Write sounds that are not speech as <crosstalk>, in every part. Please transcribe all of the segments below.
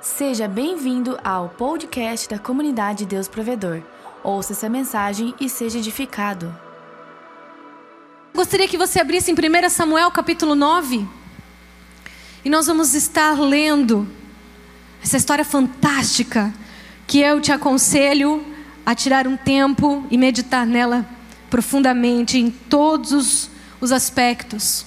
Seja bem-vindo ao podcast da comunidade Deus Provedor. Ouça essa mensagem e seja edificado. Gostaria que você abrisse em 1 Samuel capítulo 9. E nós vamos estar lendo essa história fantástica que eu te aconselho a tirar um tempo e meditar nela profundamente em todos os, os aspectos.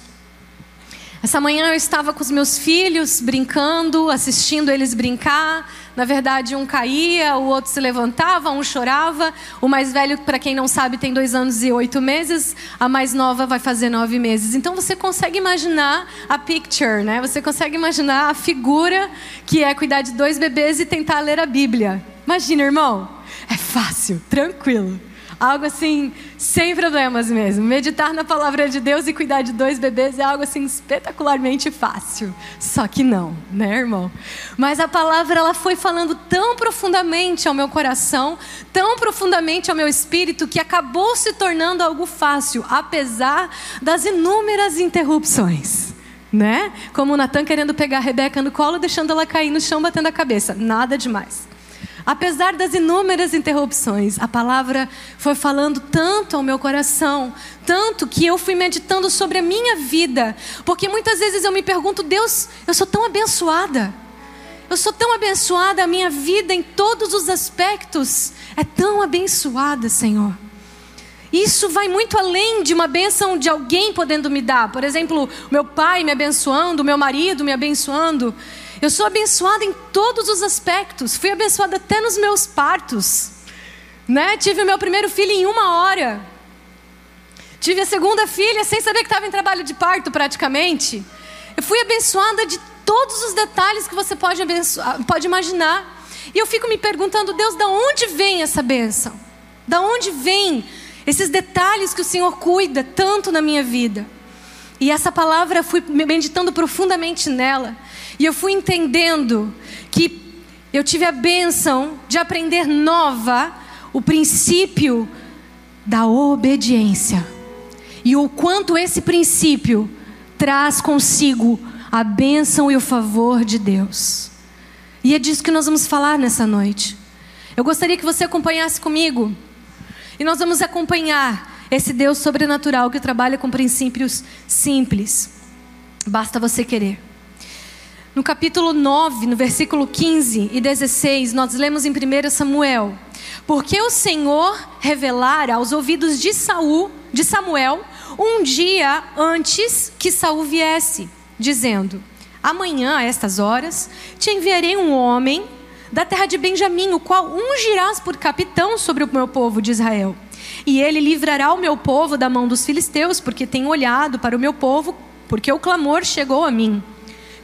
Essa manhã eu estava com os meus filhos brincando, assistindo eles brincar. Na verdade, um caía, o outro se levantava, um chorava. O mais velho, para quem não sabe, tem dois anos e oito meses. A mais nova vai fazer nove meses. Então você consegue imaginar a picture, né? Você consegue imaginar a figura que é cuidar de dois bebês e tentar ler a Bíblia. Imagina, irmão. É fácil, tranquilo. Algo assim, sem problemas mesmo. Meditar na palavra de Deus e cuidar de dois bebês é algo assim espetacularmente fácil. Só que não, né, irmão? Mas a palavra ela foi falando tão profundamente ao meu coração, tão profundamente ao meu espírito, que acabou se tornando algo fácil, apesar das inúmeras interrupções. Né? Como o Natan querendo pegar a Rebeca no colo, deixando ela cair no chão, batendo a cabeça. Nada demais. Apesar das inúmeras interrupções, a palavra foi falando tanto ao meu coração, tanto que eu fui meditando sobre a minha vida, porque muitas vezes eu me pergunto, Deus, eu sou tão abençoada. Eu sou tão abençoada, a minha vida em todos os aspectos é tão abençoada, Senhor. Isso vai muito além de uma bênção de alguém podendo me dar. Por exemplo, meu pai me abençoando, meu marido me abençoando. Eu sou abençoada em todos os aspectos. Fui abençoada até nos meus partos. Né? Tive o meu primeiro filho em uma hora. Tive a segunda filha sem saber que estava em trabalho de parto praticamente. Eu fui abençoada de todos os detalhes que você pode, pode imaginar. E eu fico me perguntando, Deus, da onde vem essa bênção? Da onde vem esses detalhes que o Senhor cuida tanto na minha vida? E essa palavra eu fui meditando profundamente nela. E eu fui entendendo que eu tive a bênção de aprender nova o princípio da obediência. E o quanto esse princípio traz consigo a bênção e o favor de Deus. E é disso que nós vamos falar nessa noite. Eu gostaria que você acompanhasse comigo. E nós vamos acompanhar esse Deus sobrenatural que trabalha com princípios simples. Basta você querer. No capítulo 9, no versículo 15 e 16, nós lemos em 1 Samuel: Porque o Senhor revelara aos ouvidos de Saul, de Samuel, um dia antes que Saul viesse, dizendo: Amanhã, a estas horas, te enviarei um homem da terra de Benjamim, o qual ungirás por capitão sobre o meu povo de Israel. E ele livrará o meu povo da mão dos filisteus, porque tem olhado para o meu povo, porque o clamor chegou a mim.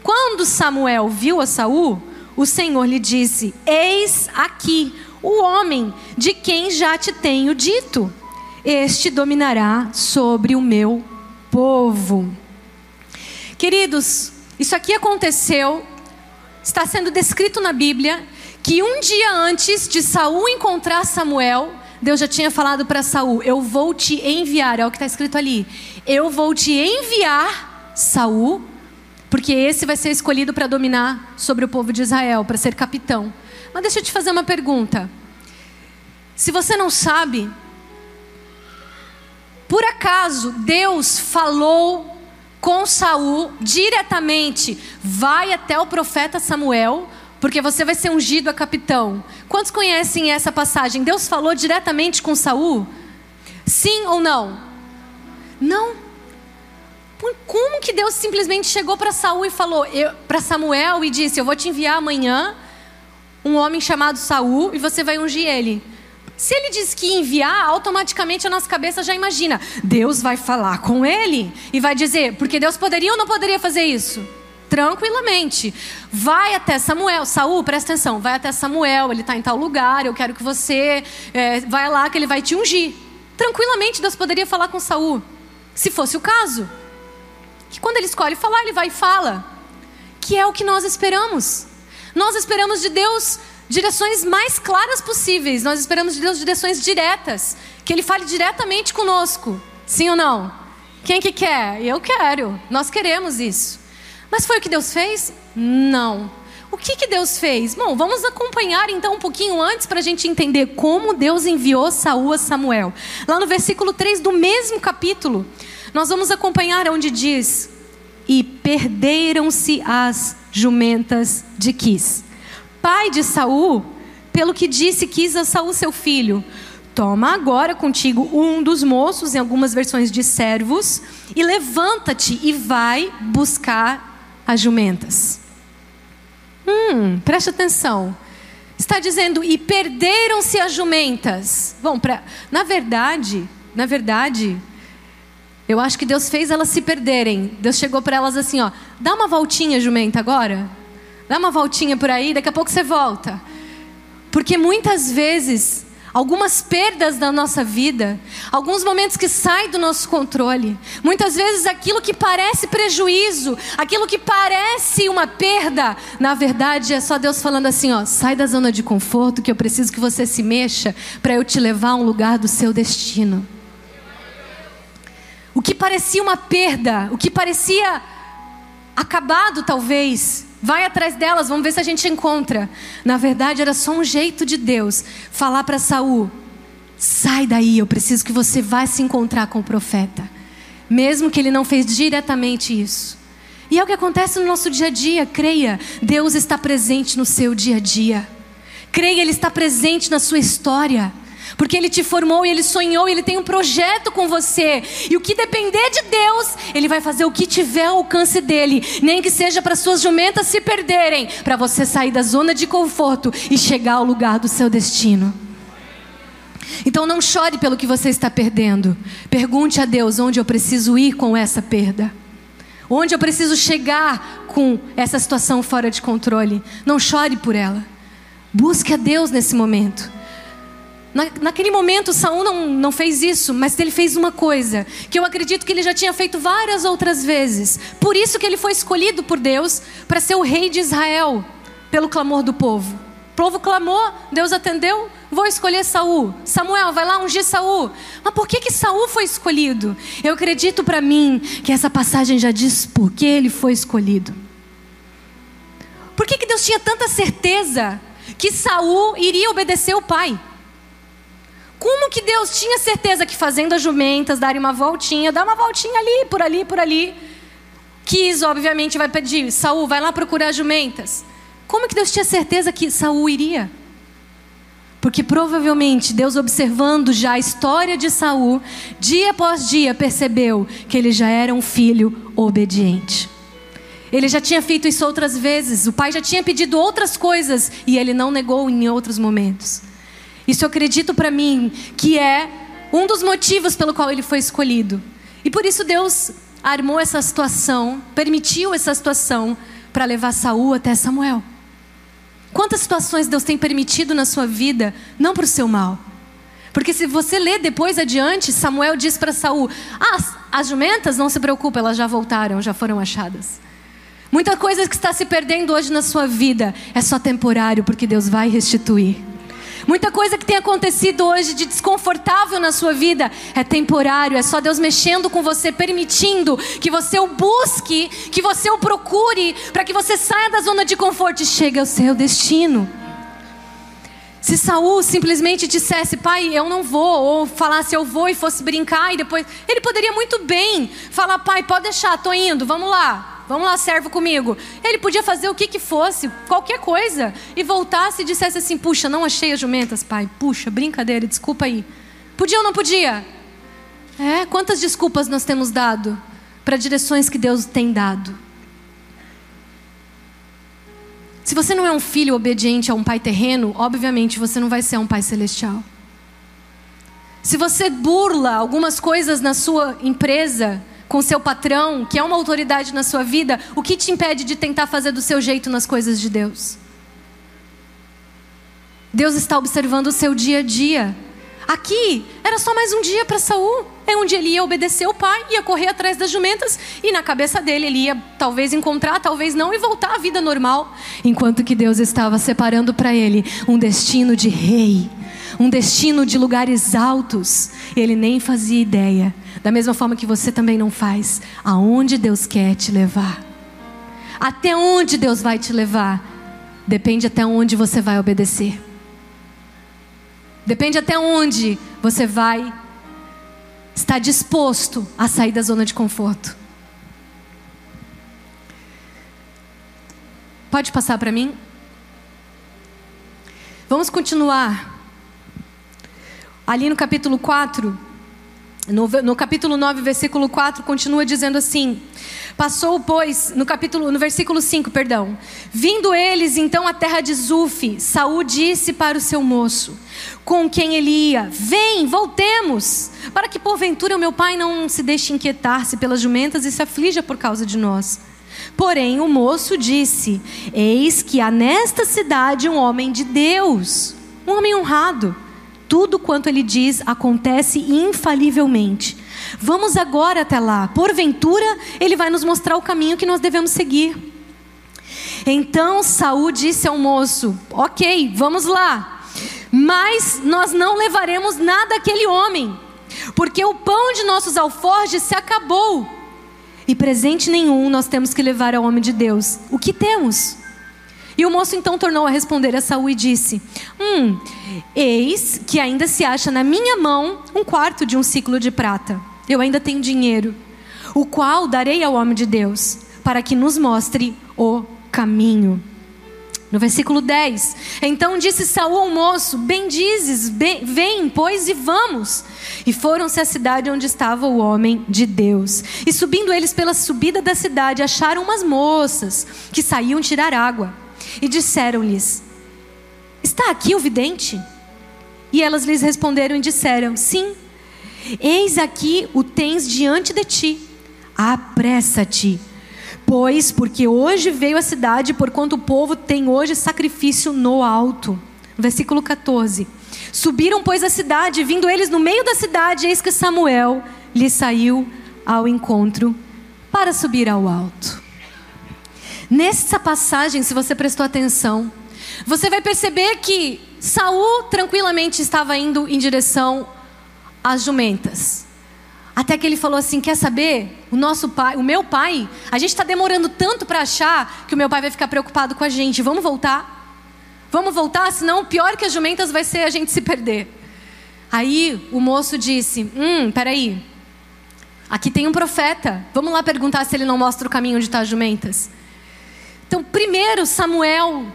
Quando Samuel viu a Saul, o Senhor lhe disse: Eis aqui o homem de quem já te tenho dito. Este dominará sobre o meu povo. Queridos, isso aqui aconteceu, está sendo descrito na Bíblia, que um dia antes de Saul encontrar Samuel, Deus já tinha falado para Saul: Eu vou te enviar, é o que está escrito ali. Eu vou te enviar, Saul, porque esse vai ser escolhido para dominar sobre o povo de Israel, para ser capitão. Mas deixa eu te fazer uma pergunta. Se você não sabe, por acaso Deus falou com Saul diretamente, vai até o profeta Samuel, porque você vai ser ungido a capitão. Quantos conhecem essa passagem? Deus falou diretamente com Saul? Sim ou não? Não. Como que Deus simplesmente chegou para Saul e falou para Samuel e disse: Eu vou te enviar amanhã um homem chamado Saul e você vai ungir ele. Se ele diz que enviar, automaticamente a nossa cabeça já imagina: Deus vai falar com ele e vai dizer, porque Deus poderia ou não poderia fazer isso? Tranquilamente. Vai até Samuel. Saul, presta atenção, vai até Samuel, ele está em tal lugar, eu quero que você é, vai lá que ele vai te ungir. Tranquilamente Deus poderia falar com Saul, se fosse o caso que quando ele escolhe falar, ele vai e fala. Que é o que nós esperamos. Nós esperamos de Deus direções mais claras possíveis. Nós esperamos de Deus direções diretas. Que Ele fale diretamente conosco. Sim ou não? Quem que quer? Eu quero. Nós queremos isso. Mas foi o que Deus fez? Não. O que, que Deus fez? Bom, vamos acompanhar então um pouquinho antes para a gente entender como Deus enviou Saul a Samuel. Lá no versículo 3 do mesmo capítulo, nós vamos acompanhar onde diz: E perderam-se as jumentas de Quis. Pai de Saul, pelo que disse Quis a Saul seu filho: Toma agora contigo um dos moços, em algumas versões de servos, e levanta-te e vai buscar as jumentas. Hum, preste atenção. Está dizendo, e perderam-se as jumentas. Bom, pra, na verdade, na verdade, eu acho que Deus fez elas se perderem. Deus chegou para elas assim, ó, dá uma voltinha, jumenta, agora. Dá uma voltinha por aí, daqui a pouco você volta. Porque muitas vezes algumas perdas da nossa vida, alguns momentos que saem do nosso controle. Muitas vezes aquilo que parece prejuízo, aquilo que parece uma perda, na verdade é só Deus falando assim, ó, sai da zona de conforto que eu preciso que você se mexa para eu te levar a um lugar do seu destino. O que parecia uma perda, o que parecia acabado talvez, Vai atrás delas, vamos ver se a gente encontra. Na verdade, era só um jeito de Deus falar para Saul: sai daí, eu preciso que você vá se encontrar com o profeta. Mesmo que ele não fez diretamente isso. E é o que acontece no nosso dia a dia, creia, Deus está presente no seu dia a dia. Creia, Ele está presente na sua história. Porque Ele te formou e Ele sonhou e Ele tem um projeto com você. E o que depender de Deus, Ele vai fazer o que tiver ao alcance dele. Nem que seja para suas jumentas se perderem, para você sair da zona de conforto e chegar ao lugar do seu destino. Então não chore pelo que você está perdendo. Pergunte a Deus onde eu preciso ir com essa perda. Onde eu preciso chegar com essa situação fora de controle. Não chore por ela. Busque a Deus nesse momento. Na, naquele momento, Saul não, não fez isso, mas ele fez uma coisa que eu acredito que ele já tinha feito várias outras vezes. Por isso que ele foi escolhido por Deus para ser o rei de Israel, pelo clamor do povo. O povo clamou, Deus atendeu, vou escolher Saul. Samuel, vai lá ungir Saul. Mas por que que Saul foi escolhido? Eu acredito para mim que essa passagem já diz por que ele foi escolhido. Por que, que Deus tinha tanta certeza que Saul iria obedecer o pai? Como que Deus tinha certeza que fazendo as jumentas, darem uma voltinha, dar uma voltinha ali, por ali, por ali. Quis, obviamente, vai pedir, Saul, vai lá procurar as jumentas. Como que Deus tinha certeza que Saul iria? Porque provavelmente Deus observando já a história de Saul, dia após dia percebeu que ele já era um filho obediente. Ele já tinha feito isso outras vezes, o pai já tinha pedido outras coisas e ele não negou em outros momentos. Isso eu acredito para mim que é um dos motivos pelo qual ele foi escolhido. E por isso Deus armou essa situação, permitiu essa situação para levar Saul até Samuel. Quantas situações Deus tem permitido na sua vida, não para o seu mal? Porque se você ler depois adiante, Samuel diz para Saul: ah, as jumentas, não se preocupe, elas já voltaram, já foram achadas. Muita coisa que está se perdendo hoje na sua vida é só temporário, porque Deus vai restituir. Muita coisa que tem acontecido hoje de desconfortável na sua vida é temporário, é só Deus mexendo com você, permitindo que você o busque, que você o procure, para que você saia da zona de conforto e chegue ao seu destino. Se Saul simplesmente dissesse, pai, eu não vou, ou falasse eu vou e fosse brincar e depois. Ele poderia muito bem falar, pai, pode deixar, estou indo, vamos lá. Vamos lá, servo comigo. Ele podia fazer o que que fosse, qualquer coisa, e voltasse e dissesse assim: Puxa, não achei as jumentas, pai. Puxa, brincadeira, desculpa aí. Podia ou não podia? É, quantas desculpas nós temos dado para direções que Deus tem dado? Se você não é um filho obediente a um pai terreno, obviamente você não vai ser um pai celestial. Se você burla algumas coisas na sua empresa, com seu patrão, que é uma autoridade na sua vida, o que te impede de tentar fazer do seu jeito nas coisas de Deus? Deus está observando o seu dia a dia. Aqui era só mais um dia para Saul. É onde ele ia obedecer o pai, ia correr atrás das jumentas e na cabeça dele ele ia talvez encontrar, talvez não e voltar à vida normal, enquanto que Deus estava separando para ele um destino de rei, um destino de lugares altos. Ele nem fazia ideia da mesma forma que você também não faz, aonde Deus quer te levar. Até onde Deus vai te levar? depende até onde você vai obedecer. Depende até onde você vai estar disposto a sair da zona de conforto. Pode passar para mim? Vamos continuar. Ali no capítulo 4, no, no, capítulo 9, versículo 4, continua dizendo assim: Passou, pois, no capítulo, no versículo 5, perdão. Vindo eles então à terra de Zufi, Saul disse para o seu moço, com quem ele ia: Vem, voltemos, para que porventura o meu pai não se deixe inquietar-se pelas jumentas e se aflija por causa de nós. Porém, o moço disse: Eis que há nesta cidade um homem de Deus, um homem honrado. Tudo quanto ele diz acontece infalivelmente. Vamos agora até lá. Porventura, ele vai nos mostrar o caminho que nós devemos seguir. Então Saul disse ao moço: Ok, vamos lá. Mas nós não levaremos nada àquele homem, porque o pão de nossos alforjes se acabou e presente nenhum nós temos que levar ao homem de Deus. O que temos? E o moço então tornou a responder a Saul e disse: Hum, eis que ainda se acha na minha mão um quarto de um ciclo de prata. Eu ainda tenho dinheiro, o qual darei ao homem de Deus, para que nos mostre o caminho. No versículo 10, então disse Saul ao moço: Bendizes, bem, vem, pois, e vamos. E foram-se à cidade onde estava o homem de Deus. E subindo eles pela subida da cidade, acharam umas moças que saíam tirar água. E disseram-lhes: Está aqui o vidente? E elas lhes responderam e disseram: Sim. Eis aqui o tens diante de ti. Apressa-te Pois, porque hoje veio a cidade, porquanto o povo tem hoje sacrifício no alto. Versículo 14. Subiram, pois, a cidade, vindo eles no meio da cidade, eis que Samuel lhe saiu ao encontro para subir ao alto. Nessa passagem, se você prestou atenção, você vai perceber que Saul tranquilamente estava indo em direção às jumentas. Até que ele falou assim: quer saber? O nosso pai, o meu pai, a gente está demorando tanto para achar que o meu pai vai ficar preocupado com a gente. Vamos voltar? Vamos voltar, senão o pior que as jumentas vai ser a gente se perder. Aí o moço disse: Hum, peraí. Aqui tem um profeta. Vamos lá perguntar se ele não mostra o caminho estão tá as jumentas. Então, primeiro, Samuel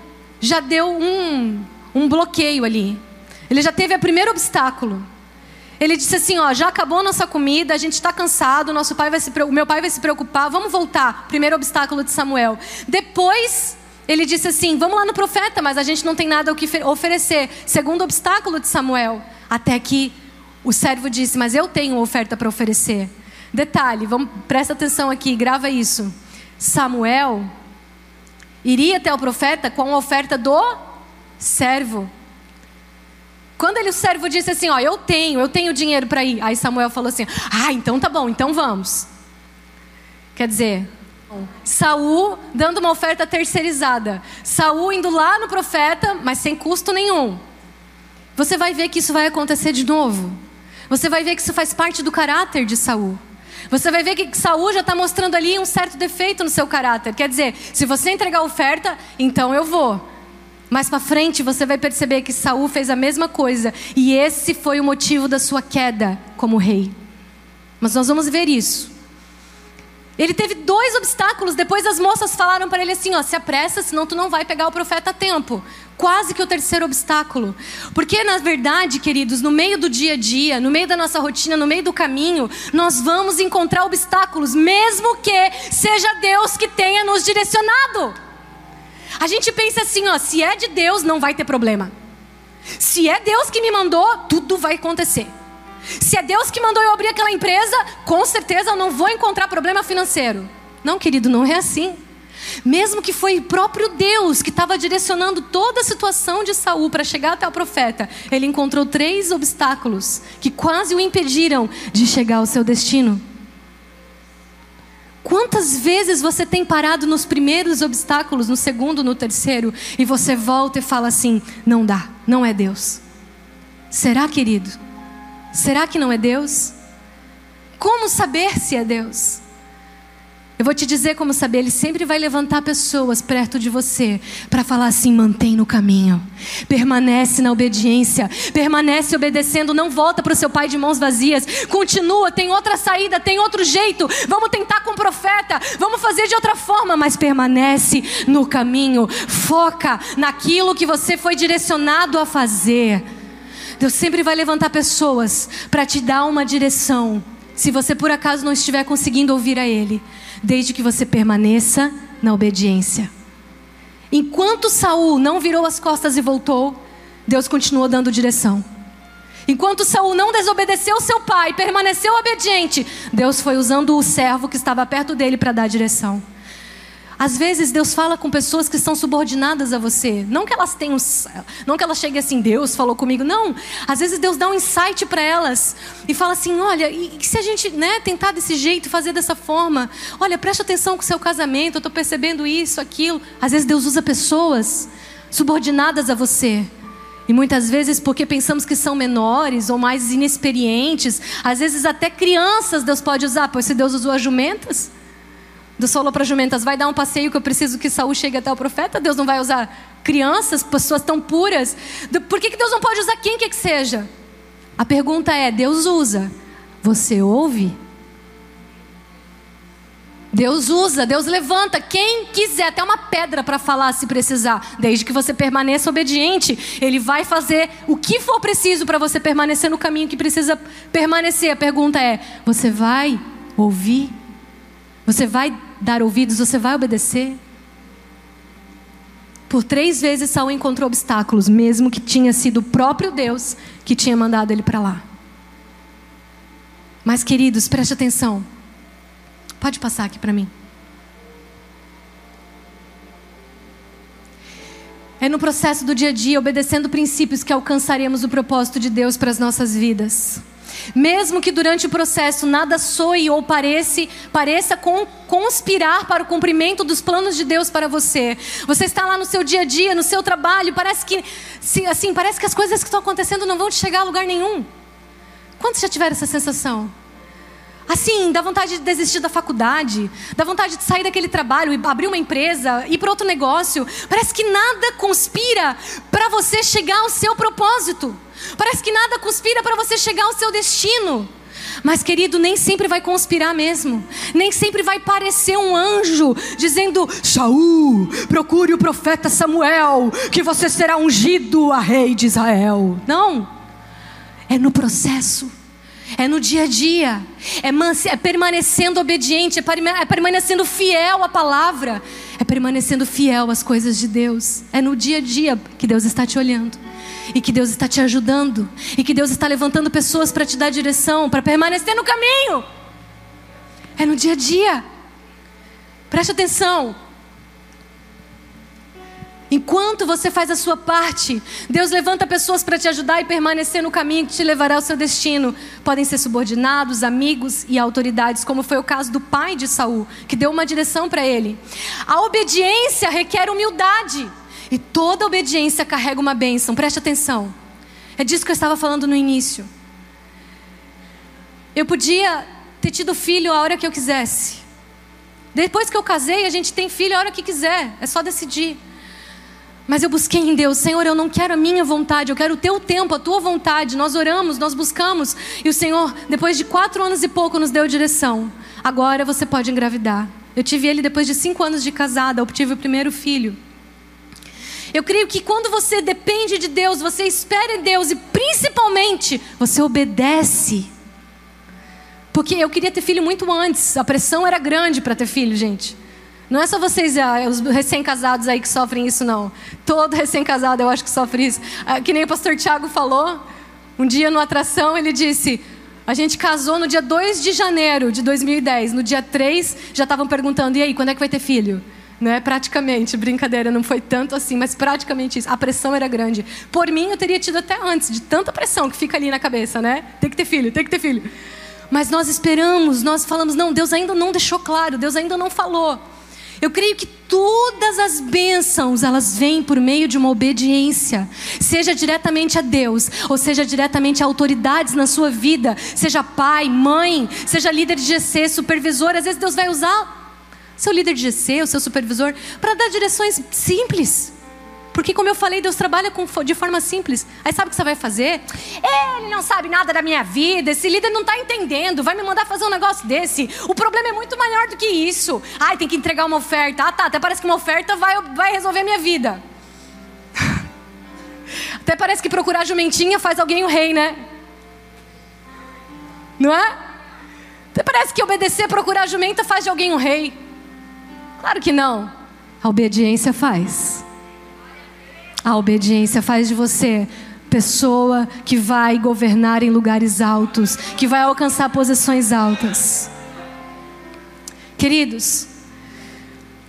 já deu um, um bloqueio ali. Ele já teve o primeiro obstáculo. Ele disse assim: ó, já acabou a nossa comida, a gente está cansado, nosso pai vai se, o meu pai vai se preocupar, vamos voltar. Primeiro obstáculo de Samuel. Depois ele disse assim: vamos lá no profeta, mas a gente não tem nada o que oferecer. Segundo obstáculo de Samuel. Até que o servo disse: mas eu tenho oferta para oferecer. Detalhe, vamos, presta atenção aqui, grava isso. Samuel iria até o profeta com a oferta do servo. Quando ele, o servo disse assim: Ó, eu tenho, eu tenho dinheiro para ir. Aí Samuel falou assim: Ah, então tá bom, então vamos. Quer dizer, Saul dando uma oferta terceirizada. Saul indo lá no profeta, mas sem custo nenhum. Você vai ver que isso vai acontecer de novo. Você vai ver que isso faz parte do caráter de Saul. Você vai ver que Saul já está mostrando ali um certo defeito no seu caráter. Quer dizer, se você entregar a oferta, então eu vou. Mais para frente você vai perceber que Saul fez a mesma coisa e esse foi o motivo da sua queda como rei. Mas nós vamos ver isso. Ele teve dois obstáculos. Depois as moças falaram para ele assim: ó, se apressa, senão tu não vai pegar o profeta a tempo. Quase que o terceiro obstáculo. Porque, na verdade, queridos, no meio do dia a dia, no meio da nossa rotina, no meio do caminho, nós vamos encontrar obstáculos, mesmo que seja Deus que tenha nos direcionado. A gente pensa assim, ó, se é de Deus, não vai ter problema. Se é Deus que me mandou, tudo vai acontecer. Se é Deus que mandou eu abrir aquela empresa, com certeza eu não vou encontrar problema financeiro. Não, querido, não é assim. Mesmo que foi o próprio Deus que estava direcionando toda a situação de Saul para chegar até o profeta, ele encontrou três obstáculos que quase o impediram de chegar ao seu destino. Quantas vezes você tem parado nos primeiros obstáculos, no segundo, no terceiro, e você volta e fala assim: não dá, não é Deus. Será, querido? Será que não é Deus? Como saber se é Deus? Eu vou te dizer como saber, ele sempre vai levantar pessoas perto de você para falar assim: mantém no caminho, permanece na obediência, permanece obedecendo, não volta para o seu pai de mãos vazias, continua, tem outra saída, tem outro jeito, vamos tentar com o profeta, vamos fazer de outra forma, mas permanece no caminho, foca naquilo que você foi direcionado a fazer. Deus sempre vai levantar pessoas para te dar uma direção, se você por acaso não estiver conseguindo ouvir a Ele desde que você permaneça na obediência. Enquanto Saul não virou as costas e voltou, Deus continuou dando direção. Enquanto Saul não desobedeceu seu pai, permaneceu obediente, Deus foi usando o servo que estava perto dele para dar direção. Às vezes Deus fala com pessoas que estão subordinadas a você. Não que elas tenham, não que elas cheguem assim, Deus falou comigo. Não. Às vezes Deus dá um insight para elas e fala assim: olha, e se a gente né, tentar desse jeito, fazer dessa forma? Olha, preste atenção com o seu casamento, eu estou percebendo isso, aquilo. Às vezes Deus usa pessoas subordinadas a você. E muitas vezes, porque pensamos que são menores ou mais inexperientes, às vezes até crianças Deus pode usar, pois se Deus usou as jumentas. Deus falou para as jumentas: vai dar um passeio que eu preciso que Saul chegue até o profeta. Deus não vai usar crianças, pessoas tão puras. Por que, que Deus não pode usar quem quer que seja? A pergunta é: Deus usa, você ouve? Deus usa, Deus levanta quem quiser, até uma pedra para falar se precisar, desde que você permaneça obediente. Ele vai fazer o que for preciso para você permanecer no caminho que precisa permanecer. A pergunta é: você vai ouvir? Você vai dar ouvidos? Você vai obedecer? Por três vezes Saul encontrou obstáculos, mesmo que tinha sido o próprio Deus que tinha mandado ele para lá. Mas, queridos, preste atenção. Pode passar aqui para mim. É no processo do dia a dia, obedecendo princípios, que alcançaremos o propósito de Deus para as nossas vidas. Mesmo que durante o processo nada soe ou pareça, pareça conspirar para o cumprimento dos planos de Deus para você. Você está lá no seu dia a dia, no seu trabalho, parece que assim, parece que as coisas que estão acontecendo não vão te chegar a lugar nenhum. Quantos já tiveram essa sensação? Assim, dá vontade de desistir da faculdade, dá vontade de sair daquele trabalho e abrir uma empresa, ir para outro negócio. Parece que nada conspira para você chegar ao seu propósito. Parece que nada conspira para você chegar ao seu destino. Mas, querido, nem sempre vai conspirar mesmo. Nem sempre vai parecer um anjo dizendo: Saul, procure o profeta Samuel, que você será ungido a rei de Israel. Não. É no processo. É no dia a dia, é, é permanecendo obediente, é, é permanecendo fiel à palavra, é permanecendo fiel às coisas de Deus. É no dia a dia que Deus está te olhando e que Deus está te ajudando, e que Deus está levantando pessoas para te dar direção, para permanecer no caminho. É no dia a dia. Preste atenção. Enquanto você faz a sua parte, Deus levanta pessoas para te ajudar e permanecer no caminho que te levará ao seu destino. Podem ser subordinados, amigos e autoridades, como foi o caso do pai de Saul, que deu uma direção para ele. A obediência requer humildade. E toda obediência carrega uma bênção, preste atenção. É disso que eu estava falando no início. Eu podia ter tido filho a hora que eu quisesse. Depois que eu casei, a gente tem filho a hora que quiser, é só decidir. Mas eu busquei em Deus, Senhor, eu não quero a minha vontade, eu quero o teu tempo, a tua vontade. Nós oramos, nós buscamos, e o Senhor, depois de quatro anos e pouco, nos deu direção. Agora você pode engravidar. Eu tive ele depois de cinco anos de casada, eu tive o primeiro filho. Eu creio que quando você depende de Deus, você espera em Deus e principalmente você obedece. Porque eu queria ter filho muito antes, a pressão era grande para ter filho, gente. Não é só vocês, ah, os recém-casados aí que sofrem isso, não. Todo recém-casado eu acho que sofre isso. Ah, que nem o pastor Tiago falou, um dia no atração ele disse: a gente casou no dia 2 de janeiro de 2010. No dia 3 já estavam perguntando: e aí, quando é que vai ter filho? Né? Praticamente, brincadeira, não foi tanto assim, mas praticamente isso. A pressão era grande. Por mim, eu teria tido até antes, de tanta pressão que fica ali na cabeça, né? Tem que ter filho, tem que ter filho. Mas nós esperamos, nós falamos, não, Deus ainda não deixou claro, Deus ainda não falou. Eu creio que todas as bênçãos, elas vêm por meio de uma obediência, seja diretamente a Deus, ou seja diretamente a autoridades na sua vida, seja pai, mãe, seja líder de GC, supervisor, às vezes Deus vai usar seu líder de GC, o seu supervisor, para dar direções simples. Porque, como eu falei, Deus trabalha com, de forma simples. Aí sabe o que você vai fazer? Ele não sabe nada da minha vida, esse líder não está entendendo, vai me mandar fazer um negócio desse. O problema é muito maior do que isso. Ai, tem que entregar uma oferta. Ah, tá, até parece que uma oferta vai, vai resolver a minha vida. <laughs> Até parece que procurar jumentinha faz alguém o rei, né? Não é? Até parece que obedecer, procurar jumenta faz de alguém um rei. Claro que não. A obediência faz. A obediência faz de você pessoa que vai governar em lugares altos, que vai alcançar posições altas. Queridos,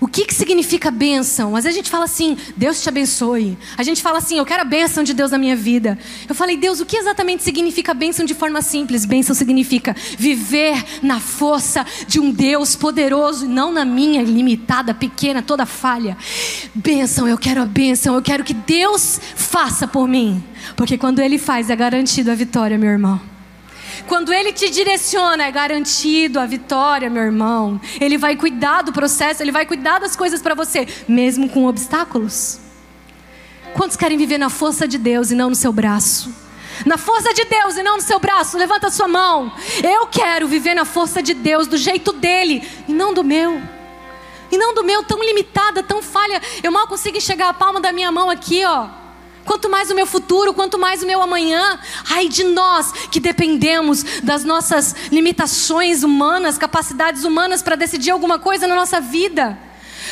o que, que significa bênção? Às vezes a gente fala assim, Deus te abençoe. A gente fala assim, eu quero a bênção de Deus na minha vida. Eu falei, Deus, o que exatamente significa bênção de forma simples? Bênção significa viver na força de um Deus poderoso, não na minha limitada, pequena, toda falha. Bênção, eu quero a bênção, eu quero que Deus faça por mim. Porque quando Ele faz, é garantido a vitória, meu irmão. Quando Ele te direciona, é garantido a vitória, meu irmão. Ele vai cuidar do processo, Ele vai cuidar das coisas para você, mesmo com obstáculos. Quantos querem viver na força de Deus e não no seu braço? Na força de Deus e não no seu braço, levanta a sua mão. Eu quero viver na força de Deus, do jeito dele e não do meu. E não do meu, tão limitada, tão falha. Eu mal consigo enxergar a palma da minha mão aqui, ó. Quanto mais o meu futuro, quanto mais o meu amanhã. Ai de nós que dependemos das nossas limitações humanas, capacidades humanas para decidir alguma coisa na nossa vida.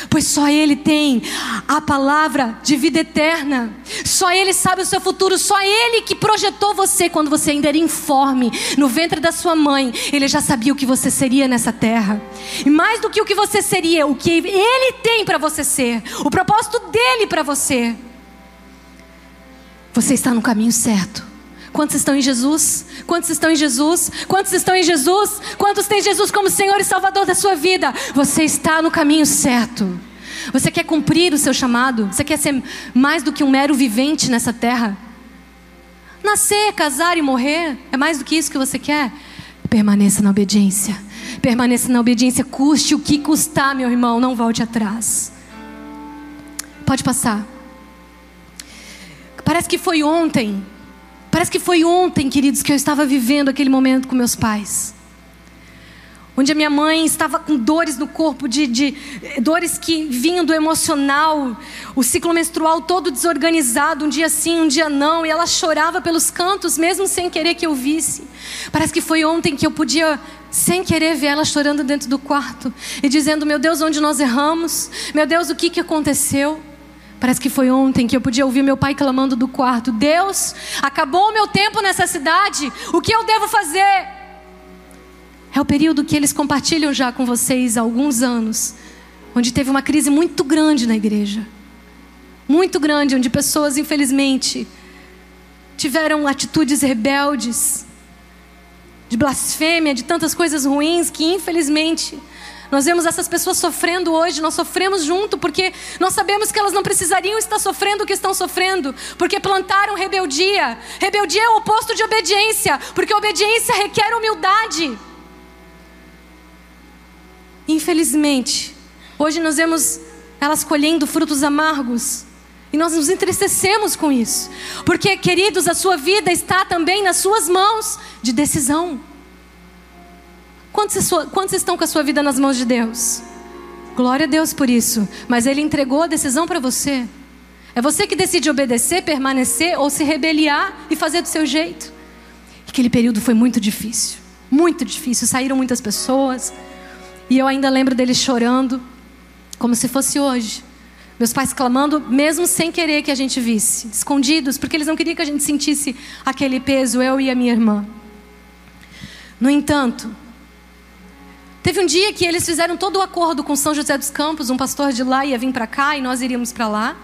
Pois só Ele tem a palavra de vida eterna. Só Ele sabe o seu futuro. Só Ele que projetou você quando você ainda era informe no ventre da sua mãe. Ele já sabia o que você seria nessa terra. E mais do que o que você seria, o que Ele tem para você ser. O propósito dele para você. Você está no caminho certo. Quantos estão em Jesus? Quantos estão em Jesus? Quantos estão em Jesus? Quantos têm Jesus como Senhor e Salvador da sua vida? Você está no caminho certo. Você quer cumprir o seu chamado? Você quer ser mais do que um mero vivente nessa terra? Nascer, casar e morrer é mais do que isso que você quer? Permaneça na obediência. Permaneça na obediência, custe o que custar, meu irmão, não volte atrás. Pode passar. Parece que foi ontem. Parece que foi ontem, queridos, que eu estava vivendo aquele momento com meus pais. Onde a minha mãe estava com dores no corpo, de, de dores que vinham do emocional, o ciclo menstrual todo desorganizado, um dia sim, um dia não, e ela chorava pelos cantos, mesmo sem querer que eu visse. Parece que foi ontem que eu podia, sem querer, ver ela chorando dentro do quarto e dizendo: Meu Deus, onde nós erramos? Meu Deus, o que, que aconteceu? Parece que foi ontem que eu podia ouvir meu pai clamando do quarto: Deus, acabou o meu tempo nessa cidade, o que eu devo fazer? É o período que eles compartilham já com vocês há alguns anos, onde teve uma crise muito grande na igreja. Muito grande, onde pessoas, infelizmente, tiveram atitudes rebeldes, de blasfêmia, de tantas coisas ruins que, infelizmente, nós vemos essas pessoas sofrendo hoje, nós sofremos junto, porque nós sabemos que elas não precisariam estar sofrendo o que estão sofrendo, porque plantaram rebeldia. Rebeldia é o oposto de obediência, porque obediência requer humildade. Infelizmente, hoje nós vemos elas colhendo frutos amargos. E nós nos entristecemos com isso. Porque, queridos, a sua vida está também nas suas mãos de decisão. Quantos, quantos estão com a sua vida nas mãos de Deus? Glória a Deus por isso. Mas Ele entregou a decisão para você. É você que decide obedecer, permanecer ou se rebeliar e fazer do seu jeito. Aquele período foi muito difícil. Muito difícil. Saíram muitas pessoas. E eu ainda lembro deles chorando, como se fosse hoje. Meus pais clamando, mesmo sem querer que a gente visse, escondidos, porque eles não queriam que a gente sentisse aquele peso, eu e a minha irmã. No entanto, Teve um dia que eles fizeram todo o acordo com São José dos Campos, um pastor de lá ia vir para cá e nós iríamos para lá.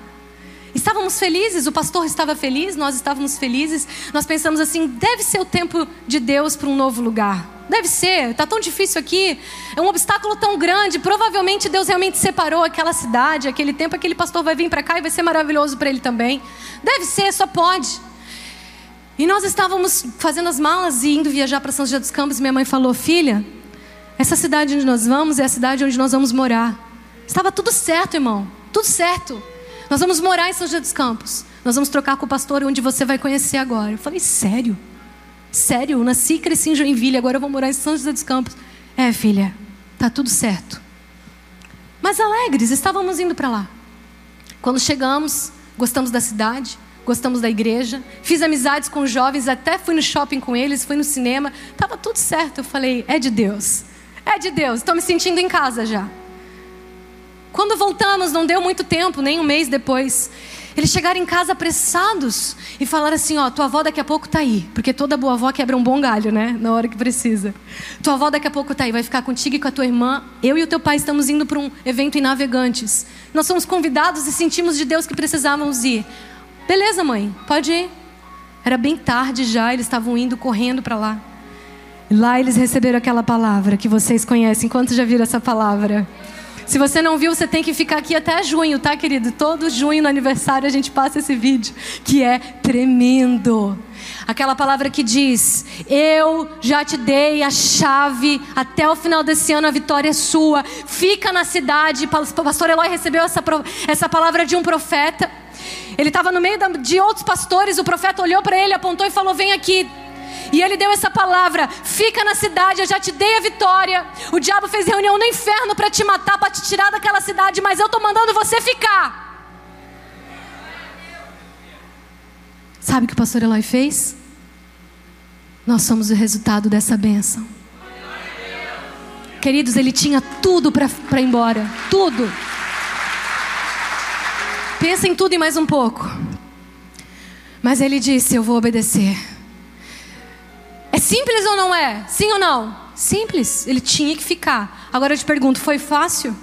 Estávamos felizes, o pastor estava feliz, nós estávamos felizes. Nós pensamos assim: deve ser o tempo de Deus para um novo lugar. Deve ser, está tão difícil aqui, é um obstáculo tão grande. Provavelmente Deus realmente separou aquela cidade, aquele tempo, aquele pastor vai vir para cá e vai ser maravilhoso para ele também. Deve ser, só pode. E nós estávamos fazendo as malas e indo viajar para São José dos Campos. Minha mãe falou: Filha, essa cidade onde nós vamos é a cidade onde nós vamos morar. Estava tudo certo, irmão. Tudo certo. Nós vamos morar em São José dos Campos. Nós vamos trocar com o pastor onde você vai conhecer agora. Eu falei, sério? Sério? Eu nasci e cresci em Joinville, agora eu vou morar em São José dos Campos. É, filha, tá tudo certo. Mas alegres, estávamos indo para lá. Quando chegamos, gostamos da cidade, gostamos da igreja, fiz amizades com jovens, até fui no shopping com eles, fui no cinema, estava tudo certo. Eu falei, é de Deus, é de Deus, estou me sentindo em casa já. Quando voltamos, não deu muito tempo, nem um mês depois, eles chegaram em casa apressados e falaram assim: Ó, tua avó daqui a pouco tá aí. Porque toda boa avó quebra um bom galho, né? Na hora que precisa. Tua avó daqui a pouco tá aí, vai ficar contigo e com a tua irmã. Eu e o teu pai estamos indo para um evento em Navegantes. Nós somos convidados e sentimos de Deus que precisávamos ir. Beleza, mãe, pode ir. Era bem tarde já, eles estavam indo correndo para lá. Lá eles receberam aquela palavra que vocês conhecem. Quantos já viram essa palavra? Se você não viu, você tem que ficar aqui até junho, tá, querido? Todo junho, no aniversário, a gente passa esse vídeo, que é tremendo. Aquela palavra que diz: Eu já te dei a chave, até o final desse ano a vitória é sua. Fica na cidade. O pastor Eloy recebeu essa, essa palavra de um profeta. Ele estava no meio de outros pastores. O profeta olhou para ele, apontou e falou: Vem aqui. E ele deu essa palavra: fica na cidade, eu já te dei a vitória. O diabo fez reunião no inferno para te matar, para te tirar daquela cidade, mas eu estou mandando você ficar. Sabe o que o pastor Eloy fez? Nós somos o resultado dessa bênção. Queridos, ele tinha tudo para ir embora. Tudo. Pensa em tudo e mais um pouco. Mas ele disse: Eu vou obedecer. É simples ou não é? Sim ou não? Simples. Ele tinha que ficar. Agora eu te pergunto: foi fácil?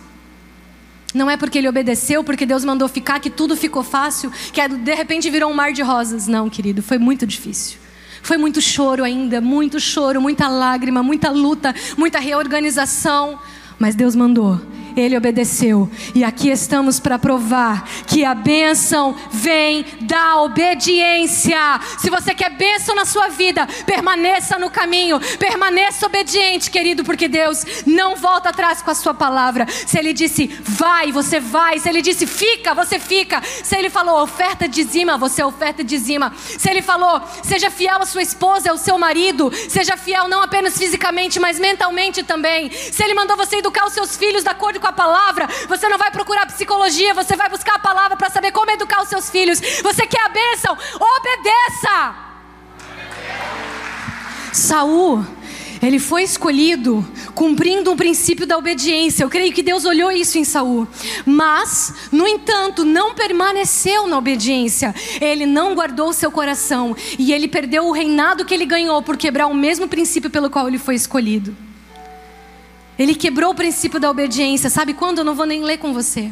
Não é porque ele obedeceu, porque Deus mandou ficar, que tudo ficou fácil, que de repente virou um mar de rosas. Não, querido, foi muito difícil. Foi muito choro ainda, muito choro, muita lágrima, muita luta, muita reorganização. Mas Deus mandou ele obedeceu. E aqui estamos para provar que a bênção vem da obediência. Se você quer bênção na sua vida, permaneça no caminho, permaneça obediente, querido, porque Deus não volta atrás com a sua palavra. Se Ele disse vai, você vai. Se Ele disse fica, você fica. Se Ele falou oferta dizima, você oferta dizima. Se Ele falou seja fiel à sua esposa, ao seu marido, seja fiel não apenas fisicamente, mas mentalmente também. Se Ele mandou você educar os seus filhos de acordo com a palavra, você não vai procurar psicologia, você vai buscar a palavra para saber como educar os seus filhos. Você quer a bênção? Obedeça! Saul, ele foi escolhido cumprindo um princípio da obediência. Eu creio que Deus olhou isso em Saul. Mas, no entanto, não permaneceu na obediência. Ele não guardou seu coração e ele perdeu o reinado que ele ganhou por quebrar o mesmo princípio pelo qual ele foi escolhido. Ele quebrou o princípio da obediência. Sabe quando? Eu não vou nem ler com você.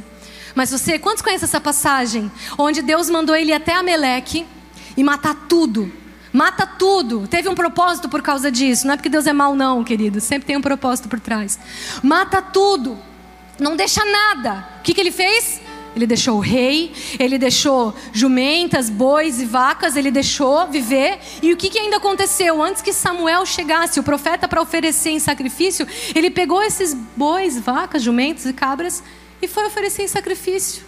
Mas você, quantos conhecem essa passagem? Onde Deus mandou ele até Ameleque e matar tudo. Mata tudo. Teve um propósito por causa disso. Não é porque Deus é mau, não, querido. Sempre tem um propósito por trás. Mata tudo. Não deixa nada. O que, que ele fez? Ele deixou o rei, ele deixou jumentas, bois e vacas, ele deixou viver. E o que, que ainda aconteceu? Antes que Samuel chegasse, o profeta, para oferecer em sacrifício, ele pegou esses bois, vacas, jumentas e cabras e foi oferecer em sacrifício.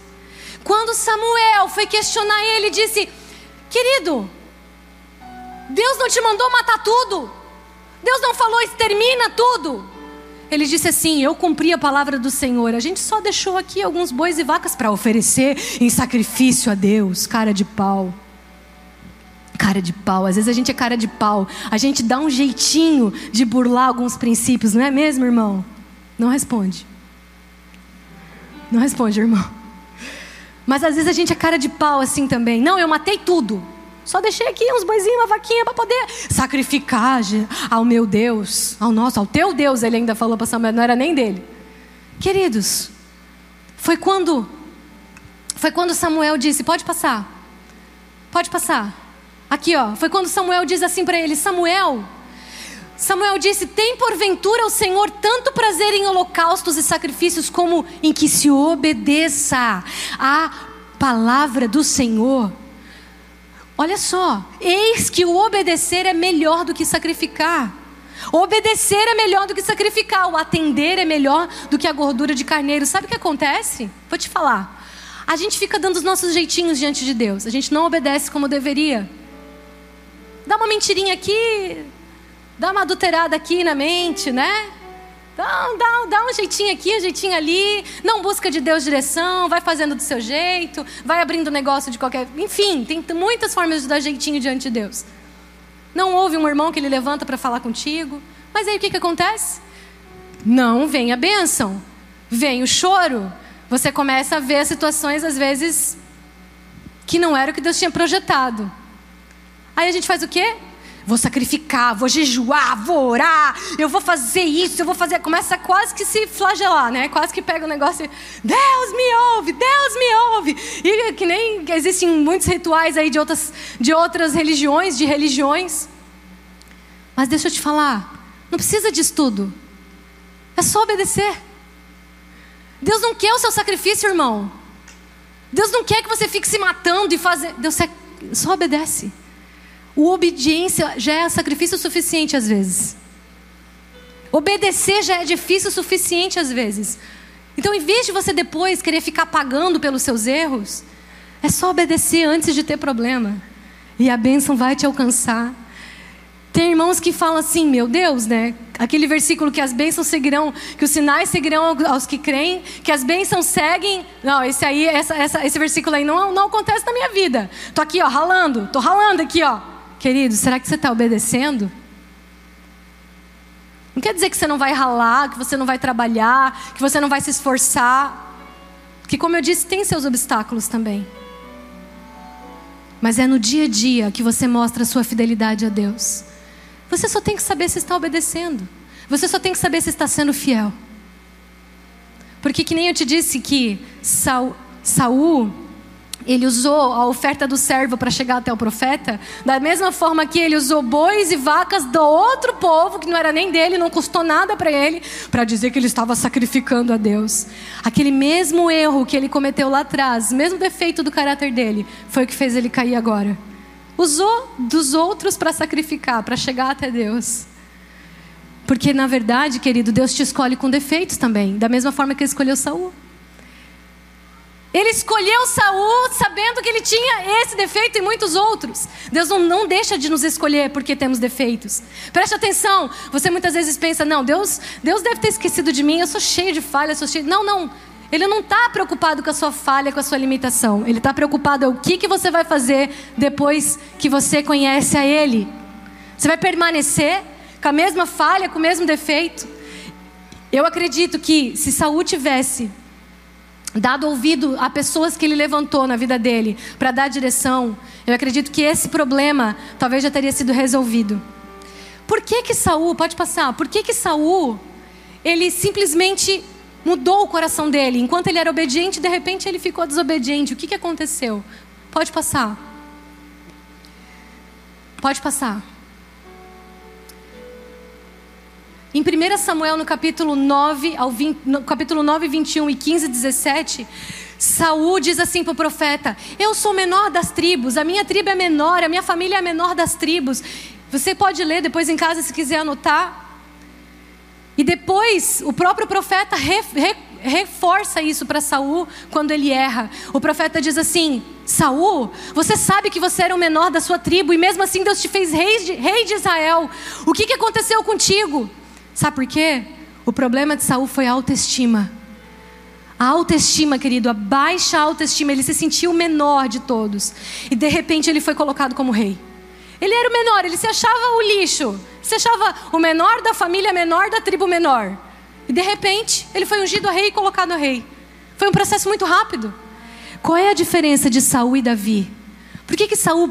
Quando Samuel foi questionar ele, disse: Querido, Deus não te mandou matar tudo? Deus não falou extermina tudo? Ele disse assim: Eu cumpri a palavra do Senhor. A gente só deixou aqui alguns bois e vacas para oferecer em sacrifício a Deus. Cara de pau. Cara de pau. Às vezes a gente é cara de pau. A gente dá um jeitinho de burlar alguns princípios, não é mesmo, irmão? Não responde. Não responde, irmão. Mas às vezes a gente é cara de pau assim também. Não, eu matei tudo. Só deixei aqui uns boizinhos, uma vaquinha para poder sacrificar ao meu Deus, ao nosso, ao teu Deus. Ele ainda falou para Samuel, não era nem dele. Queridos, foi quando foi quando Samuel disse: "Pode passar. Pode passar." Aqui, ó, foi quando Samuel diz assim para ele: "Samuel, Samuel disse: Tem porventura o Senhor tanto prazer em holocaustos e sacrifícios como em que se obedeça à palavra do Senhor? Olha só, eis que o obedecer é melhor do que sacrificar. Obedecer é melhor do que sacrificar, o atender é melhor do que a gordura de carneiro. Sabe o que acontece? Vou te falar. A gente fica dando os nossos jeitinhos diante de Deus. A gente não obedece como deveria. Dá uma mentirinha aqui, dá uma adulterada aqui na mente, né? Dá, dá, um jeitinho aqui, um jeitinho ali. Não busca de Deus direção, vai fazendo do seu jeito, vai abrindo negócio de qualquer. Enfim, tem muitas formas de dar jeitinho diante de Deus. Não houve um irmão que ele levanta para falar contigo. Mas aí o que, que acontece? Não vem a bênção, vem o choro. Você começa a ver situações, às vezes, que não era o que Deus tinha projetado. Aí a gente faz o quê? Vou sacrificar, vou jejuar, vou orar, eu vou fazer isso, eu vou fazer. Começa quase que se flagelar, né? Quase que pega o negócio e. Deus me ouve, Deus me ouve. E que nem existem muitos rituais aí de outras, de outras religiões, de religiões. Mas deixa eu te falar, não precisa disso tudo. É só obedecer. Deus não quer o seu sacrifício, irmão. Deus não quer que você fique se matando e fazer. Deus só obedece. O obediência já é sacrifício suficiente às vezes. Obedecer já é difícil o suficiente às vezes. Então, em vez de você depois querer ficar pagando pelos seus erros, é só obedecer antes de ter problema. E a bênção vai te alcançar. Tem irmãos que falam assim, meu Deus, né? Aquele versículo que as bênçãos seguirão, que os sinais seguirão aos que creem, que as bênçãos seguem. Não, esse aí, essa, essa, esse versículo aí não, não acontece na minha vida. Tô aqui, ó, ralando, tô ralando aqui, ó. Querido, será que você está obedecendo? Não quer dizer que você não vai ralar, que você não vai trabalhar, que você não vai se esforçar. Que, como eu disse, tem seus obstáculos também. Mas é no dia a dia que você mostra a sua fidelidade a Deus. Você só tem que saber se está obedecendo. Você só tem que saber se está sendo fiel. Porque que nem eu te disse que Saul, Saul ele usou a oferta do servo para chegar até o profeta, da mesma forma que ele usou bois e vacas do outro povo, que não era nem dele, não custou nada para ele, para dizer que ele estava sacrificando a Deus. Aquele mesmo erro que ele cometeu lá atrás, mesmo defeito do caráter dele, foi o que fez ele cair agora. Usou dos outros para sacrificar, para chegar até Deus. Porque na verdade, querido, Deus te escolhe com defeitos também, da mesma forma que ele escolheu Saul. Ele escolheu Saul sabendo que ele tinha esse defeito e muitos outros. Deus não, não deixa de nos escolher porque temos defeitos. Preste atenção. Você muitas vezes pensa, não, Deus, Deus deve ter esquecido de mim. Eu sou cheio de falhas, sou cheio. Não, não. Ele não está preocupado com a sua falha, com a sua limitação. Ele está preocupado com o que, que você vai fazer depois que você conhece a Ele. Você vai permanecer com a mesma falha, com o mesmo defeito? Eu acredito que se Saul tivesse dado ouvido a pessoas que ele levantou na vida dele para dar direção, eu acredito que esse problema talvez já teria sido resolvido. Por que que Saul, pode passar, por que que Saul, ele simplesmente mudou o coração dele? Enquanto ele era obediente, de repente ele ficou desobediente. O que que aconteceu? Pode passar. Pode passar. Em 1 Samuel, no capítulo 9, ao 20, no capítulo 9, 21 e 15, 17, Saul diz assim para o profeta: Eu sou menor das tribos, a minha tribo é menor, a minha família é a menor das tribos. Você pode ler depois em casa se quiser anotar. E depois o próprio profeta re, re, reforça isso para Saul quando ele erra. O profeta diz assim: Saul, você sabe que você era o menor da sua tribo e mesmo assim Deus te fez rei de, rei de Israel. O que, que aconteceu contigo? Sabe por quê? O problema de Saul foi a autoestima. A autoestima, querido, a baixa autoestima, ele se sentiu o menor de todos. E de repente ele foi colocado como rei. Ele era o menor, ele se achava o lixo. Se achava o menor da família menor da tribo menor. E de repente, ele foi ungido a rei e colocado a rei. Foi um processo muito rápido. Qual é a diferença de Saul e Davi? Por que que Saul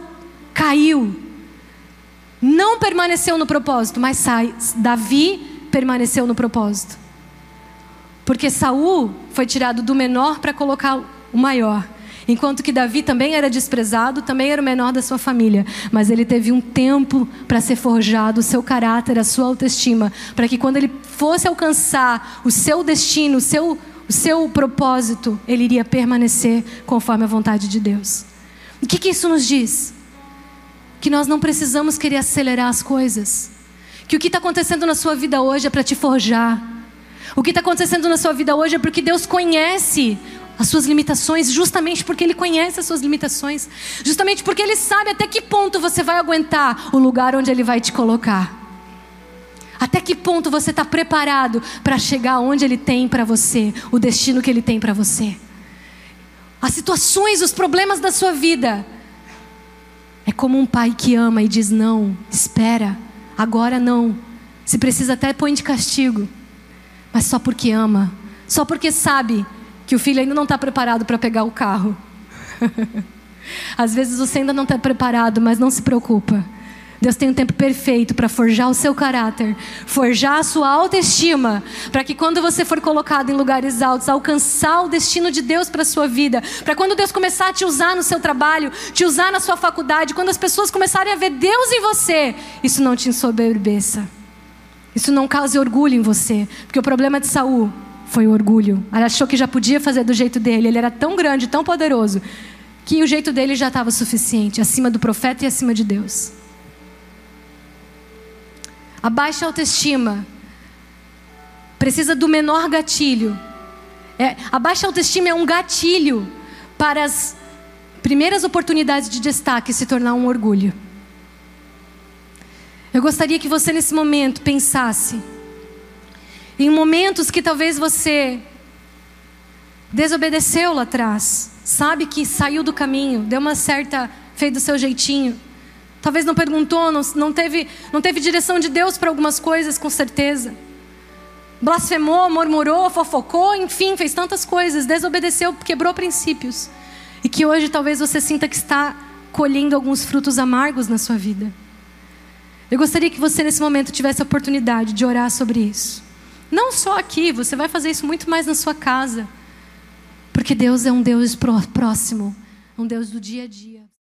caiu? Não permaneceu no propósito, mas Davi permaneceu no propósito. Porque Saul foi tirado do menor para colocar o maior. Enquanto que Davi também era desprezado, também era o menor da sua família, mas ele teve um tempo para ser forjado o seu caráter, a sua autoestima, para que quando ele fosse alcançar o seu destino, o seu, o seu propósito, ele iria permanecer conforme a vontade de Deus. O que, que isso nos diz? Que nós não precisamos querer acelerar as coisas que o que está acontecendo na sua vida hoje é para te forjar. O que está acontecendo na sua vida hoje é porque Deus conhece as suas limitações, justamente porque Ele conhece as suas limitações, justamente porque Ele sabe até que ponto você vai aguentar o lugar onde Ele vai te colocar. Até que ponto você está preparado para chegar onde Ele tem para você, o destino que Ele tem para você. As situações, os problemas da sua vida. É como um pai que ama e diz: não, espera, agora não. Se precisa até põe de castigo, mas só porque ama, só porque sabe que o filho ainda não está preparado para pegar o carro. <laughs> Às vezes você ainda não está preparado, mas não se preocupa. Deus tem um tempo perfeito para forjar o seu caráter, forjar a sua autoestima, para que quando você for colocado em lugares altos, alcançar o destino de Deus para sua vida, para quando Deus começar a te usar no seu trabalho, te usar na sua faculdade, quando as pessoas começarem a ver Deus em você, isso não te ensoberbeça. Isso não cause orgulho em você, porque o problema de Saul foi o orgulho. Ele achou que já podia fazer do jeito dele, ele era tão grande, tão poderoso, que o jeito dele já estava suficiente, acima do profeta e acima de Deus. A baixa autoestima precisa do menor gatilho. É, a baixa autoestima é um gatilho para as primeiras oportunidades de destaque se tornar um orgulho. Eu gostaria que você nesse momento pensasse em momentos que talvez você desobedeceu lá atrás, sabe que saiu do caminho, deu uma certa, fez do seu jeitinho. Talvez não perguntou, não, não, teve, não teve direção de Deus para algumas coisas, com certeza. Blasfemou, murmurou, fofocou, enfim, fez tantas coisas, desobedeceu, quebrou princípios. E que hoje talvez você sinta que está colhendo alguns frutos amargos na sua vida. Eu gostaria que você nesse momento tivesse a oportunidade de orar sobre isso. Não só aqui, você vai fazer isso muito mais na sua casa. Porque Deus é um Deus próximo, um Deus do dia a dia.